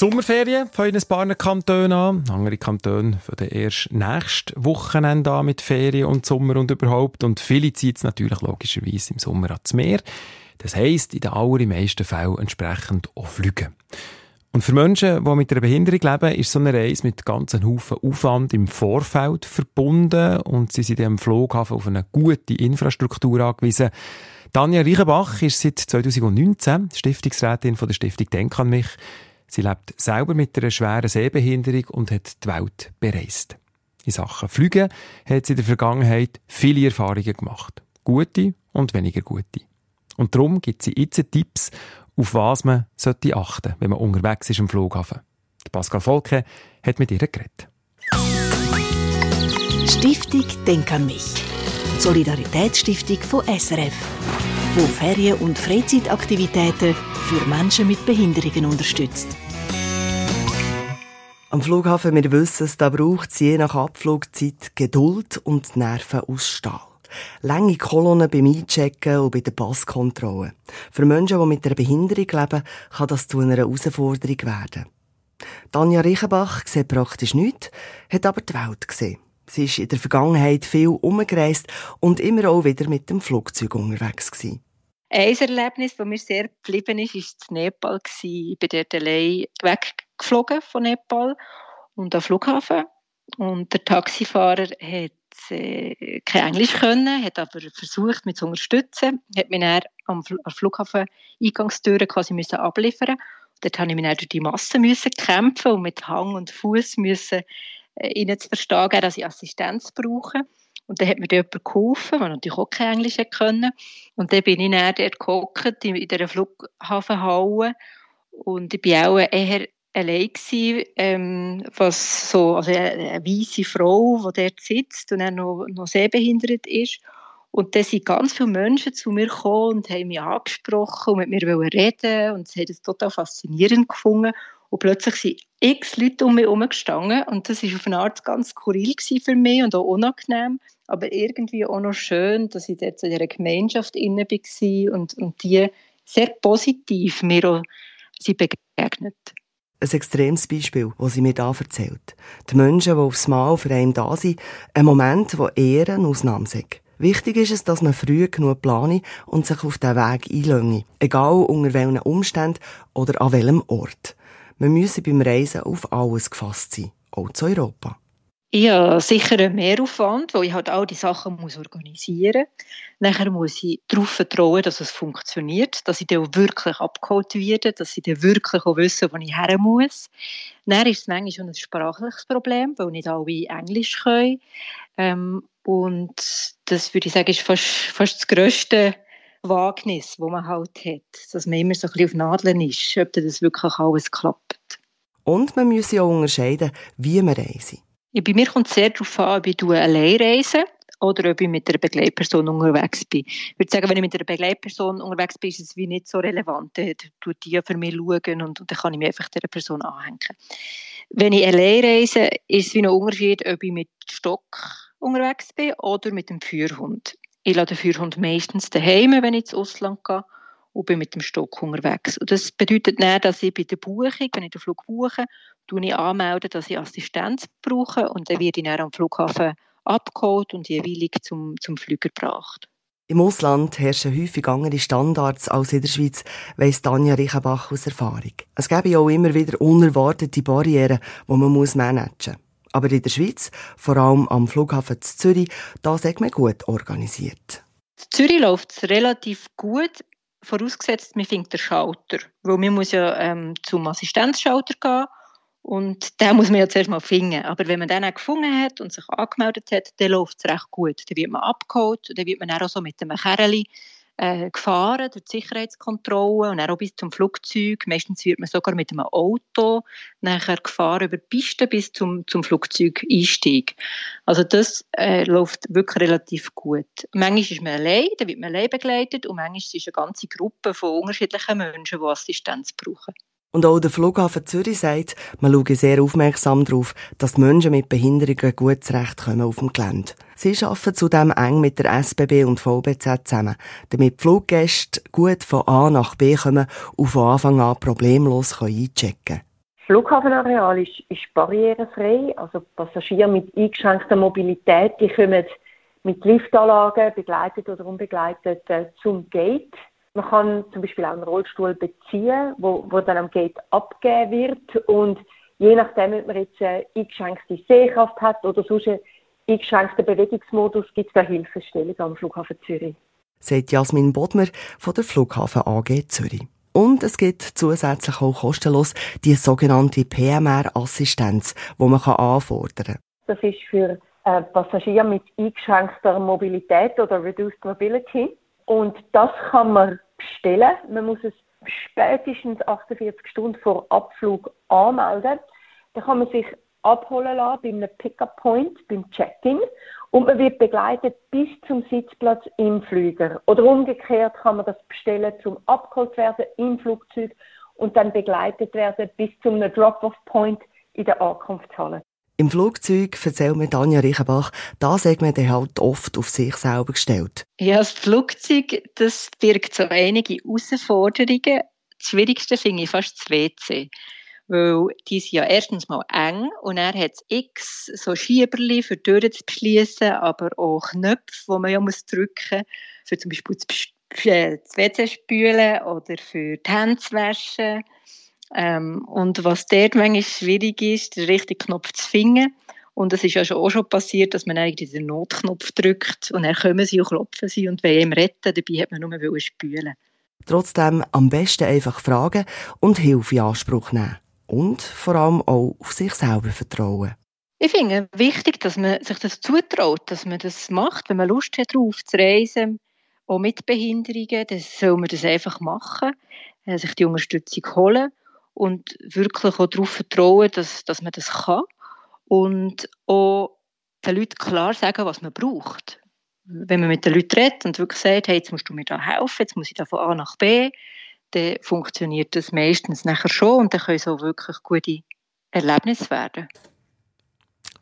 Sommerferien fangen ein paar Kantone an. Andere Kantone fangen erst nächstes Wochenende an mit Ferien und Sommer und überhaupt. Und viele ziehen es natürlich logischerweise im Sommer ans Meer. Das heisst, in den allermeisten Fällen entsprechend auch fliegen. Und für Menschen, die mit einer Behinderung leben, ist so eine Reise mit ganzen Haufen Aufwand im Vorfeld verbunden und sie sind am Flughafen auf eine gute Infrastruktur angewiesen. Tanja Reichenbach ist seit 2019 Stiftungsrätin von der Stiftung Denk an mich. Sie lebt selber mit einer schweren Sehbehinderung und hat die Welt bereist. In Sachen Flüge hat sie in der Vergangenheit viele Erfahrungen gemacht. Gute und weniger gute. Und darum gibt sie jetzt Tipps, auf was man sollte achten wenn man unterwegs ist am Flughafen. Pascal Volke hat mit ihr geredet. Stiftung Denk an mich. Solidaritätsstiftung von SRF, wo Ferien- und Freizeitaktivitäten für Menschen mit Behinderungen unterstützt. Am Flughafen, wir wissen es, da braucht es je nach Abflugzeit Geduld und Nerven aus Stahl. Lange Kolonnen beim Einchecken und bei der Passkontrolle. Für Menschen, die mit einer Behinderung leben, kann das zu einer Herausforderung werden. Tanja Reichenbach sieht praktisch nichts, hat aber die Welt gesehen. Sie ist in der Vergangenheit viel umgereist und immer auch wieder mit dem Flugzeug unterwegs gewesen. Ein Erlebnis, das mir sehr geblieben ist, war in Nepal. Ich bin dort allein weggeflogen von Nepal und am Flughafen. Und der Taxifahrer hat äh, kein Englisch können, hat aber versucht, mich zu unterstützen, hat mich dann am Flughafen Eingangstür quasi müssen abliefern. Dort musste ich mich dann durch die Masse müssen kämpfen und mit Hang und Fuß müssen äh, ihnen zu verstehen, dass ich Assistenz brauche. Und dann hat mir jemand geholfen, der natürlich auch kein Englisch können. Und dann bin ich dann dort gehockt in, dieser Flughafenhalle. Und ich war auch eher allein gewesen, ähm, was so, also eine, weiße Frau, die dort sitzt und dann noch, noch sehbehindert ist. Und dann sind ganz viele Menschen zu mir gekommen und haben mich angesprochen und mit mir reden und sie haben es total faszinierend gefunden. Und plötzlich sind x Leute um mich herum gestanden und das war auf eine Art ganz skurril für mich und auch unangenehm, aber irgendwie auch noch schön, dass ich dort in dieser Gemeinschaft inne war und, und die sehr positiv mir auch sie begegnet ein extremes Beispiel, das sie mir da erzählt. Die Menschen, die aufs Mal für einen da sind, ein Moment, eher eine Ausnahme ist. Wichtig ist es, dass man früh genug plane und sich auf den Weg einlöne. Egal unter welchen Umständen oder an welchem Ort. Man müsse beim Reisen auf alles gefasst sein. Auch zu Europa. Ja, sicher ein Mehraufwand, weil ich halt all die Sachen muss organisieren muss. Nachher muss ich darauf vertrauen, dass es funktioniert, dass ich dann wirklich abgeholt werde, dass ich dann wirklich auch wissen, wo ich her muss. Dann ist es manchmal schon ein sprachliches Problem, weil nicht alle Englisch können. Ähm, und das würde ich sagen, ist fast, fast das grösste Wagnis, das man halt hat. Dass man immer so ein bisschen auf Nadeln ist, ob das wirklich alles klappt. Und man muss ja auch unterscheiden, wie man reist. Ja, bei mir kommt es sehr darauf an, ob ich allein reise oder ob ich mit einer Begleitperson unterwegs bin. Ich würde sagen, wenn ich mit einer Begleitperson unterwegs bin, ist es wie nicht so relevant. Dann tut die für mich schauen und, und dann kann ich mich einfach dieser Person anhängen. Wenn ich allein reise, ist es wie ein Unterschied, ob ich mit Stock unterwegs bin oder mit dem Führhund. Ich lasse den Führhund meistens daheim, wenn ich ins Ausland gehe und bin mit dem Stock unterwegs. Und das bedeutet nicht, dass ich bei der Buchung, wenn ich den Flug buche, anmelde, dass ich Assistenz brauche und dann werde ich dann am Flughafen abgeholt und jeweilig zum, zum Flüger gebracht. Im Ausland herrschen häufig andere Standards als in der Schweiz, weiss Tanja Reichenbach aus Erfahrung. Es gäbe auch immer wieder unerwartete Barrieren, die man managen muss. Aber in der Schweiz, vor allem am Flughafen Zürich, da sagt man gut organisiert. In Zürich läuft es relativ gut vorausgesetzt, man findet den Schalter. Weil man muss ja ähm, zum Assistenzschalter gehen und den muss man ja zuerst mal finden. Aber wenn man den auch gefunden hat und sich angemeldet hat, dann läuft es recht gut. Dann wird man abgeholt, dann wird man auch so mit einem Kerli äh, gefahren durch die Sicherheitskontrolle und dann auch bis zum Flugzeug. Meistens wird man sogar mit einem Auto nachher gefahren über die Piste bis zum, zum Flugzeugeinstieg. Also das äh, läuft wirklich relativ gut. Manchmal ist man allein, dann wird man allein begleitet und manchmal ist es eine ganze Gruppe von unterschiedlichen Menschen, die Assistenz brauchen. Und auch der Flughafen Zürich sagt, man schaue sehr aufmerksam darauf, dass Menschen mit Behinderungen gut zurechtkommen auf dem Gelände. Sie arbeiten zudem eng mit der SBB und VBZ zusammen, damit Fluggäste gut von A nach B kommen und von Anfang an problemlos einchecken können. Flughafenareal ist, ist barrierefrei. Also Passagiere mit eingeschränkter Mobilität, die kommen mit Liftanlagen, begleitet oder unbegleitet, äh, zum Gate. Man kann zum Beispiel auch einen Rollstuhl beziehen, wo, wo dann am Gate abgegeben wird. Und je nachdem, ob man jetzt eine eingeschränkte Sehkraft hat oder sonst einen eingeschränkten Bewegungsmodus, gibt es da Hilfestellung am Flughafen Zürich. Sagt Jasmin Bodmer von der Flughafen AG Zürich. Und es gibt zusätzlich auch kostenlos die sogenannte PMR-Assistenz, die man anfordern kann. Das ist für äh, Passagiere mit eingeschränkter Mobilität oder Reduced Mobility. Und das kann man bestellen. Man muss es spätestens 48 Stunden vor Abflug anmelden. Dann kann man sich abholen lassen bei einem Pickup-Point, beim Check-in. Und man wird begleitet bis zum Sitzplatz im Flüger. Oder umgekehrt kann man das bestellen, zum abgeholt werden im Flugzeug und dann begleitet werden bis zum Drop-off-Point in der Ankunftshalle. Im Flugzeug, erzählt mir Tanja Reichenbach, da sagt man dann halt oft auf sich selber gestellt. Ja, das Flugzeug, das birgt so einige Herausforderungen. Das Schwierigste finde ich fast das WC weil die sind ja erstens mal eng und er hat x so Schieberli für Türen zu beschließen, aber auch Knöpfe, die man ja muss drücken muss, für zum Beispiel äh, das WC spülen oder für die Hände zu waschen. Ähm, und was dort manchmal schwierig ist, den richtigen Knopf zu finden. Und es ist ja schon auch schon passiert, dass man eigentlich den Notknopf drückt und dann kommen sie und klopfen sie und wollen ihm retten. Dabei hat man nur spülen. Trotzdem am besten einfach fragen und Hilfe in Anspruch nehmen und vor allem auch auf sich selber vertrauen. Ich finde es wichtig, dass man sich das zutraut, dass man das macht, wenn man Lust hat, darauf zu reisen, auch mit Behinderungen, dann soll man das einfach machen, äh, sich die Unterstützung holen und wirklich auch darauf vertrauen, dass, dass man das kann und auch den Leuten klar sagen, was man braucht. Wenn man mit den Leuten redet und wirklich sagt, hey, jetzt musst du mir da helfen, jetzt muss ich da von A nach B, dann funktioniert das meistens nachher schon und dann können so wirklich gute Erlebnisse werden.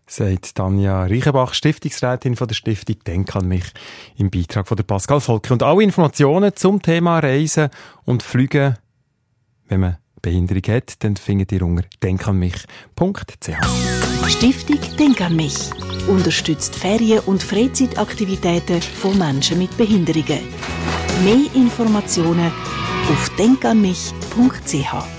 Sagt Tanja Reichenbach, Stiftungsrätin von der Stiftung Denk an mich im Beitrag von der Pascal Volke. Und alle Informationen zum Thema Reisen und Flügen, wenn man Behinderung hat, dann findet ihr unter denkanmich.ch. Stiftung Denk an mich unterstützt Ferien- und Freizeitaktivitäten von Menschen mit Behinderungen. Mehr Informationen auf denkanmich.ch